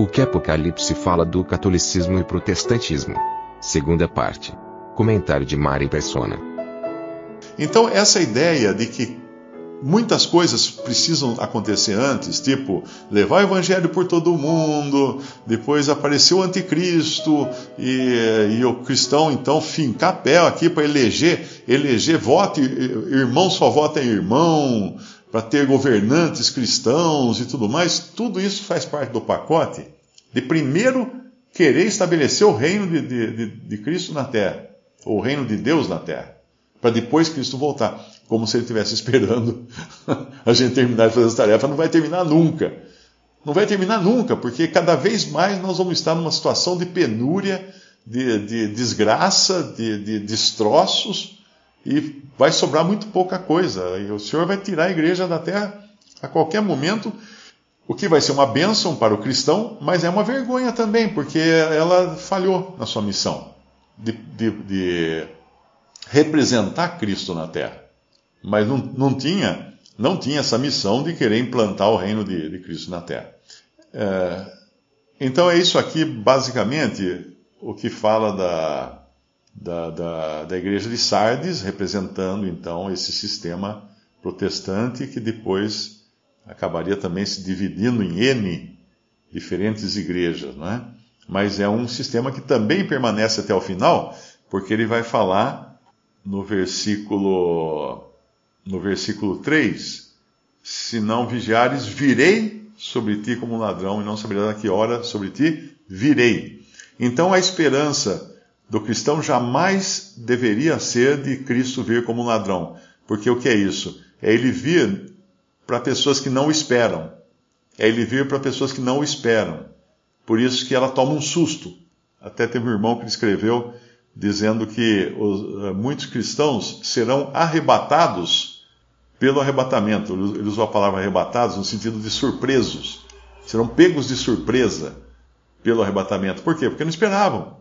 O que Apocalipse fala do catolicismo e protestantismo? Segunda parte. Comentário de Mari Persona. Então, essa ideia de que muitas coisas precisam acontecer antes, tipo levar o evangelho por todo o mundo, depois aparecer o anticristo e, e o cristão então fincar pé aqui para eleger, eleger voto, irmão só vota em irmão, para ter governantes cristãos e tudo mais, tudo isso faz parte do pacote de primeiro querer estabelecer o reino de, de, de, de Cristo na terra, ou o reino de Deus na terra, para depois Cristo voltar como se ele estivesse esperando a gente terminar de fazer essa tarefa. Não vai terminar nunca. Não vai terminar nunca, porque cada vez mais nós vamos estar numa situação de penúria, de, de desgraça, de, de destroços, e vai sobrar muito pouca coisa. E o Senhor vai tirar a igreja da terra a qualquer momento, o que vai ser uma bênção para o cristão, mas é uma vergonha também, porque ela falhou na sua missão de, de, de representar Cristo na terra mas não, não, tinha, não tinha essa missão de querer implantar o reino de, de Cristo na Terra. É, então é isso aqui, basicamente, o que fala da, da, da, da igreja de Sardes, representando então esse sistema protestante que depois acabaria também se dividindo em N diferentes igrejas, não é? Mas é um sistema que também permanece até o final, porque ele vai falar no versículo no versículo 3: Se não vigiares, virei sobre ti como um ladrão, e não saberás a que hora sobre ti virei. Então a esperança do cristão jamais deveria ser de Cristo vir como um ladrão. Porque o que é isso? É ele vir para pessoas que não o esperam. É ele vir para pessoas que não o esperam. Por isso que ela toma um susto. Até teve um irmão que escreveu dizendo que os, eh, muitos cristãos serão arrebatados pelo arrebatamento. Ele usou a palavra arrebatados no sentido de surpresos. Serão pegos de surpresa pelo arrebatamento. Por quê? Porque não esperavam.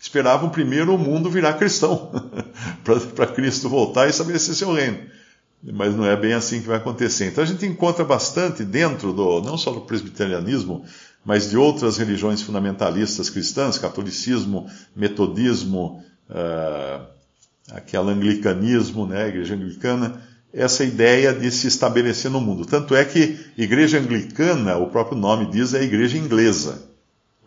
Esperavam primeiro o mundo virar cristão, para Cristo voltar e estabelecer seu reino. Mas não é bem assim que vai acontecer. Então a gente encontra bastante dentro do, não só do presbiterianismo, mas de outras religiões fundamentalistas cristãs, catolicismo, metodismo, uh, aquele anglicanismo, né, igreja anglicana, essa ideia de se estabelecer no mundo. Tanto é que igreja anglicana, o próprio nome diz, é a igreja inglesa,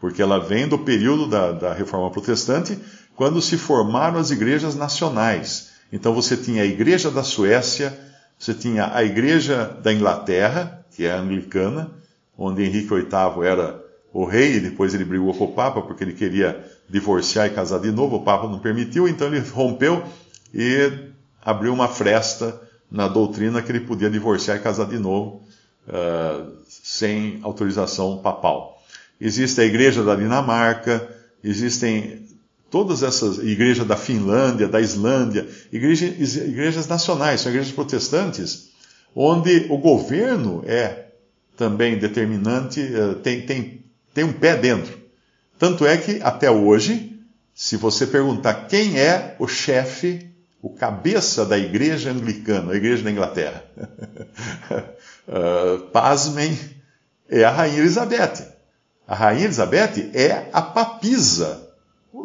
porque ela vem do período da, da reforma protestante, quando se formaram as igrejas nacionais. Então você tinha a igreja da Suécia, você tinha a igreja da Inglaterra, que é anglicana, onde Henrique VIII era o rei, e depois ele brigou com o Papa porque ele queria divorciar e casar de novo, o Papa não permitiu, então ele rompeu e abriu uma fresta na doutrina que ele podia divorciar e casar de novo uh, sem autorização papal. Existe a igreja da Dinamarca, existem todas essas, igreja da Finlândia, da Islândia, igreja, igrejas nacionais, são igrejas protestantes, onde o governo é também determinante, uh, tem, tem, tem um pé dentro. Tanto é que, até hoje, se você perguntar quem é o chefe o cabeça da igreja anglicana, a igreja da Inglaterra. uh, pasmem, é a Rainha Elizabeth. A Rainha Elizabeth é a papisa.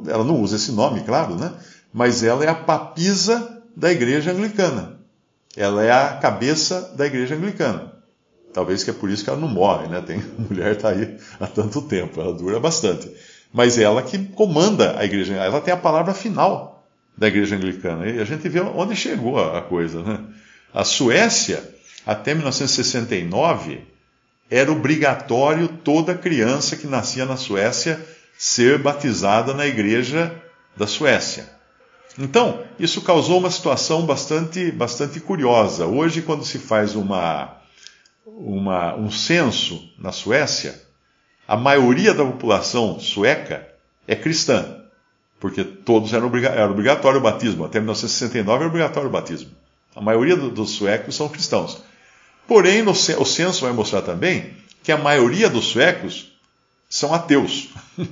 Ela não usa esse nome, claro, né? Mas ela é a papisa da igreja anglicana. Ela é a cabeça da igreja anglicana. Talvez que é por isso que ela não morre, né? Tem mulher está aí há tanto tempo, ela dura bastante. Mas ela que comanda a igreja, ela tem a palavra final da igreja anglicana. E a gente vê onde chegou a coisa. Né? A Suécia, até 1969, era obrigatório toda criança que nascia na Suécia ser batizada na igreja da Suécia. Então, isso causou uma situação bastante, bastante curiosa. Hoje, quando se faz uma, uma, um censo na Suécia, a maioria da população sueca é cristã, porque todos eram obriga era obrigatório o batismo. Até 1969 era obrigatório o batismo. A maioria do, dos suecos são cristãos. Porém, no, o censo vai mostrar também que a maioria dos suecos são ateus.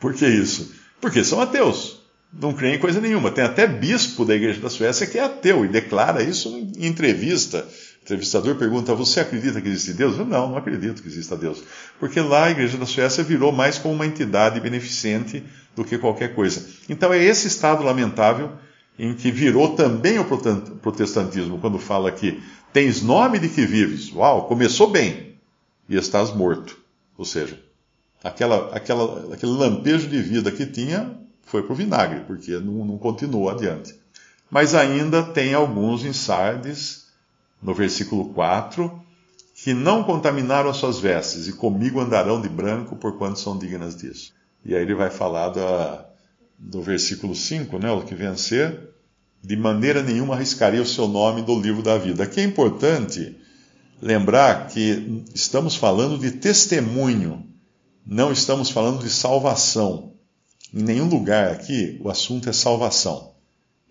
Por que isso? Porque são ateus. Não creem em coisa nenhuma. Tem até bispo da igreja da Suécia que é ateu e declara isso em entrevista. O entrevistador pergunta: Você acredita que existe Deus? Eu não, não acredito que exista Deus. Porque lá a igreja da Suécia virou mais como uma entidade beneficente do que qualquer coisa. Então é esse estado lamentável em que virou também o protestantismo, quando fala que tens nome de que vives. Uau, começou bem e estás morto. Ou seja, aquela, aquela, aquele lampejo de vida que tinha foi para o vinagre, porque não, não continuou adiante. Mas ainda tem alguns em Sardes, no versículo 4, que não contaminaram as suas vestes, e comigo andarão de branco, porquanto são dignas disso. E aí ele vai falar da, do versículo 5, né, o que vencer, de maneira nenhuma arriscaria o seu nome do livro da vida. Aqui é importante lembrar que estamos falando de testemunho, não estamos falando de salvação. Em nenhum lugar aqui o assunto é salvação.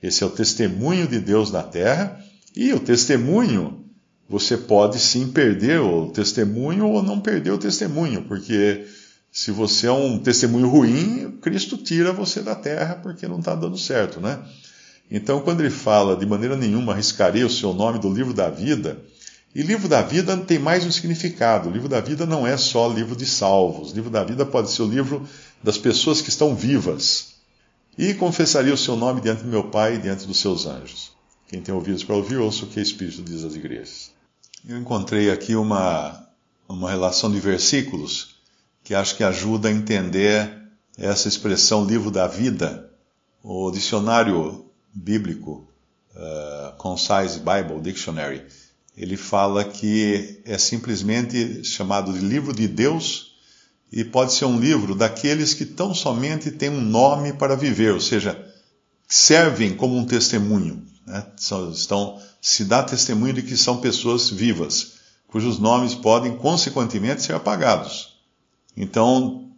Esse é o testemunho de Deus na terra, e o testemunho, você pode sim perder o testemunho ou não perder o testemunho, porque se você é um testemunho ruim, Cristo tira você da terra porque não está dando certo, né? Então, quando ele fala de maneira nenhuma arriscarei o seu nome do livro da vida, e livro da vida tem mais um significado. O livro da vida não é só livro de salvos. O livro da vida pode ser o livro das pessoas que estão vivas. E confessaria o seu nome diante do meu Pai e diante dos seus anjos. Quem tem ouvidos para ouvir, ouça o que o Espírito diz às igrejas. Eu encontrei aqui uma, uma relação de versículos que acho que ajuda a entender essa expressão livro da vida. O dicionário bíblico, uh, Concise Bible Dictionary, ele fala que é simplesmente chamado de livro de Deus e pode ser um livro daqueles que tão somente têm um nome para viver, ou seja, servem como um testemunho. Né? Estão, se dá testemunho de que são pessoas vivas, cujos nomes podem, consequentemente, ser apagados. Então,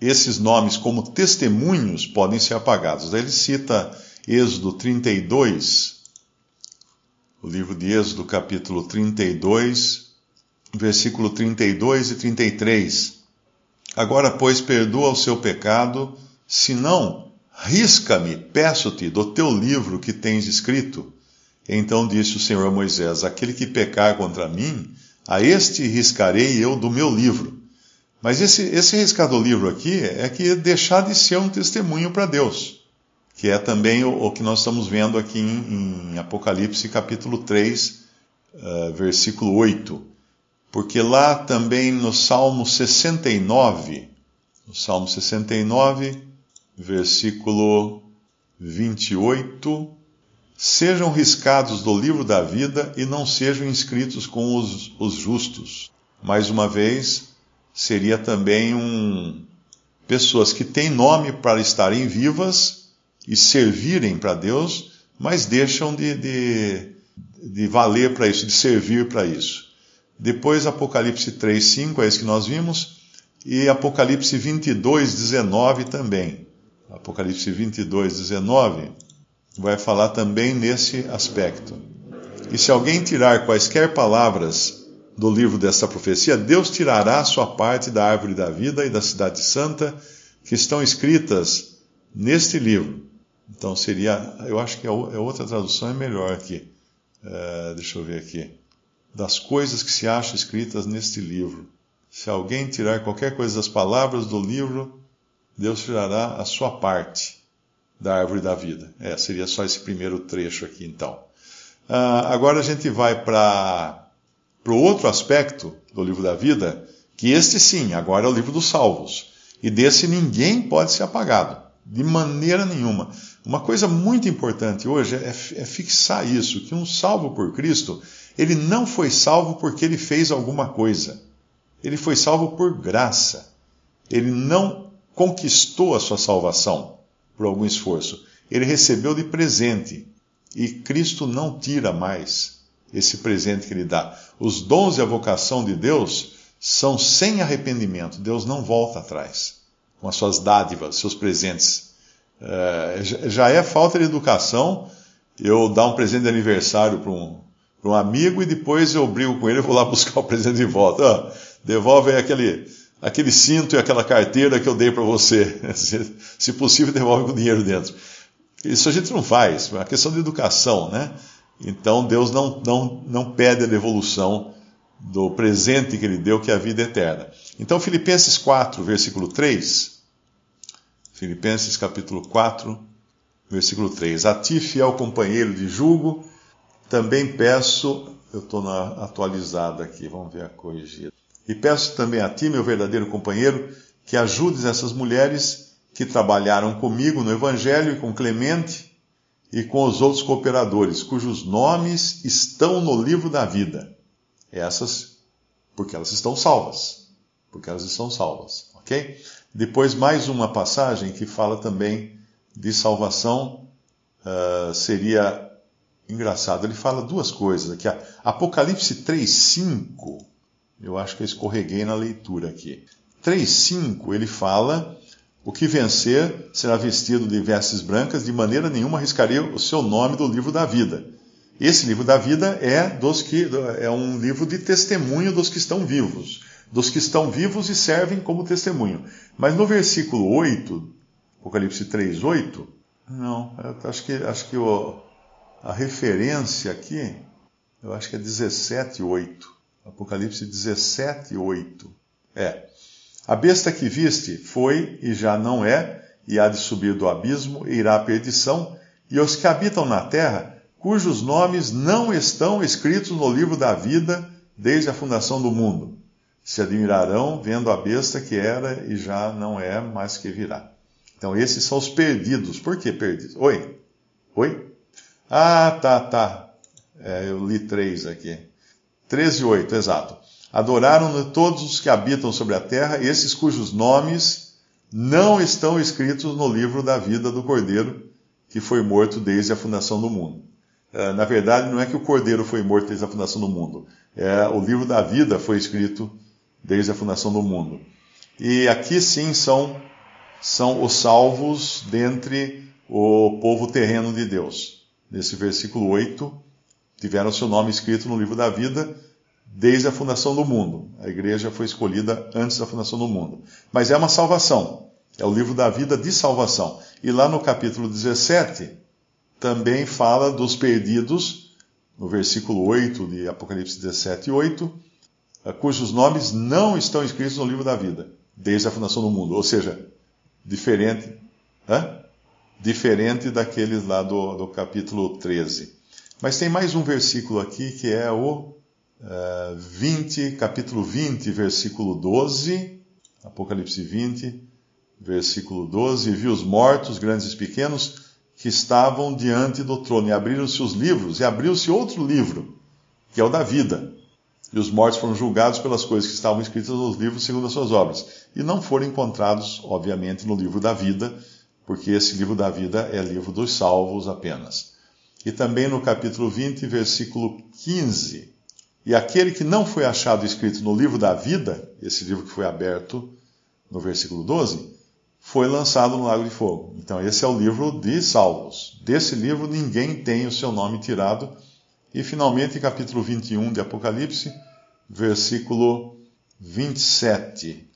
esses nomes, como testemunhos, podem ser apagados. Daí ele cita Êxodo 32, o livro de Êxodo, capítulo 32, versículo 32 e 33. Agora, pois, perdoa o seu pecado, se não, risca-me, peço-te, do teu livro que tens escrito. Então disse o Senhor Moisés: Aquele que pecar contra mim, a este riscarei eu do meu livro. Mas esse, esse riscar do livro aqui é que deixar de ser um testemunho para Deus, que é também o, o, que nós estamos vendo aqui em, em Apocalipse capítulo 3, uh, eh, versículo 8. Porque lá também no Salmo 69, no Salmo 69, versículo 28, sejam riscados do livro da vida e não sejam inscritos com os, os justos. Mais uma vez, seria também um pessoas que têm nome para estarem vivas e servirem para Deus, mas deixam de, de, de valer para isso, de servir para isso. Depois Apocalipse 3, 5, é isso que nós vimos, e Apocalipse 22, 19 também. Apocalipse 22, 19 vai falar também nesse aspecto. E se alguém tirar quaisquer palavras do livro dessa profecia, Deus tirará sua parte da árvore da vida e da cidade santa que estão escritas neste livro. Então seria, eu acho que a é outra tradução é melhor aqui. Uh, deixa eu ver aqui. Das coisas que se acham escritas neste livro. Se alguém tirar qualquer coisa das palavras do livro, Deus tirará a sua parte da árvore da vida. É, seria só esse primeiro trecho aqui então. Uh, agora a gente vai para o outro aspecto do livro da vida, que este sim, agora é o livro dos salvos. E desse ninguém pode ser apagado, de maneira nenhuma. Uma coisa muito importante hoje é, é fixar isso, que um salvo por Cristo, ele não foi salvo porque ele fez alguma coisa. Ele foi salvo por graça. Ele não conquistou a sua salvação por algum esforço. Ele recebeu de presente. E Cristo não tira mais esse presente que ele dá. Os dons e a vocação de Deus são sem arrependimento. Deus não volta atrás com as suas dádivas, seus presentes. É, já é falta de educação eu dar um presente de aniversário para um, um amigo e depois eu brigo com ele e vou lá buscar o presente de volta. Ah, devolve aquele, aquele cinto e aquela carteira que eu dei para você. Se, se possível, devolve com dinheiro dentro. Isso a gente não faz, é uma questão de educação, né? Então Deus não, não, não pede a devolução do presente que ele deu, que é a vida eterna. Então, Filipenses 4, versículo 3. Filipenses capítulo 4, versículo 3. A ti, fiel companheiro de julgo, também peço. Eu estou na atualizada aqui, vamos ver a corrigida. E peço também a ti, meu verdadeiro companheiro, que ajudes essas mulheres que trabalharam comigo no Evangelho e com Clemente e com os outros cooperadores, cujos nomes estão no livro da vida. Essas, porque elas estão salvas. Porque elas estão salvas, ok? Depois, mais uma passagem que fala também de salvação, uh, seria engraçado. Ele fala duas coisas aqui. Apocalipse 3,5, eu acho que eu escorreguei na leitura aqui. 3,5, ele fala o que vencer será vestido de vestes brancas, de maneira nenhuma arriscaria o seu nome do livro da vida. Esse livro da vida é dos que é um livro de testemunho dos que estão vivos, dos que estão vivos e servem como testemunho. Mas no versículo 8, Apocalipse 3, 8, não, acho que acho que o, a referência aqui, eu acho que é 17, 8. Apocalipse 17, 8. É. A besta que viste foi e já não é, e há de subir do abismo, e irá à perdição, e os que habitam na terra, cujos nomes não estão escritos no livro da vida desde a fundação do mundo, se admirarão vendo a besta que era e já não é, mas que virá. Então, esses são os perdidos. Por que perdidos? Oi? Oi? Ah, tá, tá. É, eu li três aqui. 13 e 8, exato. Adoraram todos os que habitam sobre a terra, esses cujos nomes não estão escritos no livro da vida do Cordeiro, que foi morto desde a fundação do mundo. É, na verdade, não é que o Cordeiro foi morto desde a fundação do mundo. É, o livro da vida foi escrito desde a fundação do mundo. E aqui sim são, são os salvos dentre o povo terreno de Deus. Nesse versículo 8, tiveram seu nome escrito no livro da vida desde a fundação do mundo. A igreja foi escolhida antes da fundação do mundo. Mas é uma salvação. É o livro da vida de salvação. E lá no capítulo 17, também fala dos perdidos, no versículo 8 de Apocalipse 17, 8, eh, cujos nomes não estão escritos no livro da vida, desde a fundação do mundo. Ou seja, diferente, hã? diferente daqueles lá do, do capítulo 13. Mas tem mais um versículo aqui que é o 20, capítulo 20, versículo 12, Apocalipse 20, versículo 12, e vi os mortos, grandes e pequenos, que estavam diante do trono, e abriram-se os livros, e abriu-se outro livro, que é o da vida. E os mortos foram julgados pelas coisas que estavam escritas nos livros segundo as suas obras. E não foram encontrados, obviamente, no livro da vida, porque esse livro da vida é livro dos salvos apenas. E também no capítulo 20, versículo 15, e aquele que não foi achado escrito no livro da vida, esse livro que foi aberto no versículo 12, foi lançado no lago de fogo. Então, esse é o livro de salvos. Desse livro, ninguém tem o seu nome tirado. E, finalmente, capítulo 21 de Apocalipse, versículo 27.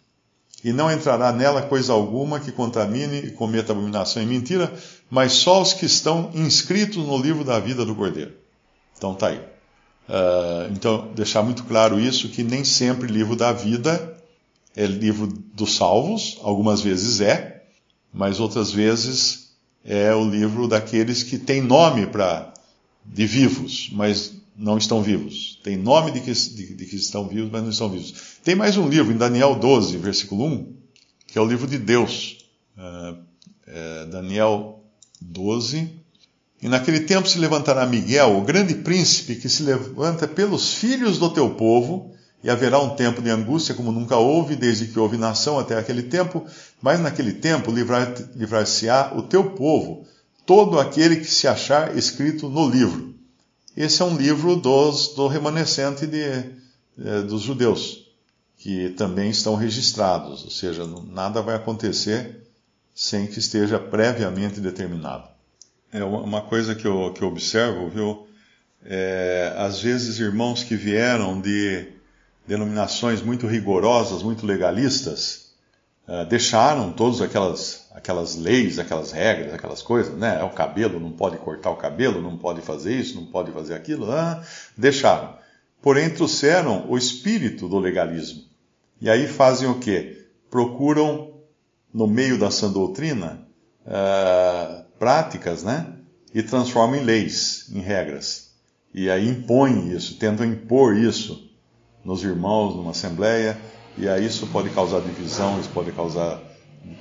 E não entrará nela coisa alguma que contamine e cometa abominação e mentira, mas só os que estão inscritos no livro da vida do Cordeiro. Então, tá aí. Uh, então, deixar muito claro isso, que nem sempre livro da vida é livro dos salvos, algumas vezes é, mas outras vezes é o livro daqueles que têm nome para de vivos, mas não estão vivos. Tem nome de que, de, de que estão vivos, mas não estão vivos. Tem mais um livro, em Daniel 12, versículo 1, que é o livro de Deus. Uh, é Daniel 12, e naquele tempo se levantará Miguel, o grande príncipe que se levanta pelos filhos do teu povo, e haverá um tempo de angústia como nunca houve, desde que houve nação até aquele tempo, mas naquele tempo livrar-se-á o teu povo, todo aquele que se achar escrito no livro. esse é um livro dos, do remanescente de, é, dos judeus, que também estão registrados, ou seja, nada vai acontecer sem que esteja previamente determinado. É uma coisa que eu, que eu observo, viu? É, às vezes, irmãos que vieram de denominações muito rigorosas, muito legalistas, uh, deixaram todas aquelas, aquelas leis, aquelas regras, aquelas coisas, né? É o cabelo, não pode cortar o cabelo, não pode fazer isso, não pode fazer aquilo, ah, deixaram. Porém, trouxeram o espírito do legalismo. E aí fazem o quê? Procuram, no meio da sã doutrina, uh, práticas, né? E transformam em leis, em regras. E aí impõem isso, tentam impor isso nos irmãos, numa assembleia, e aí isso pode causar divisão, isso pode causar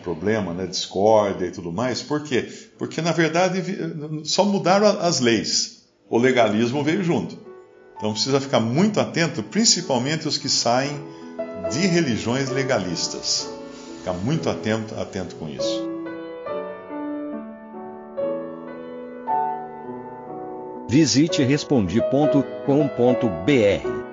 problema, né, discórdia e tudo mais. Por quê? Porque na verdade só mudaram as leis. O legalismo veio junto. Então precisa ficar muito atento, principalmente os que saem de religiões legalistas. Ficar muito atento, atento com isso. Visite respondi.com.br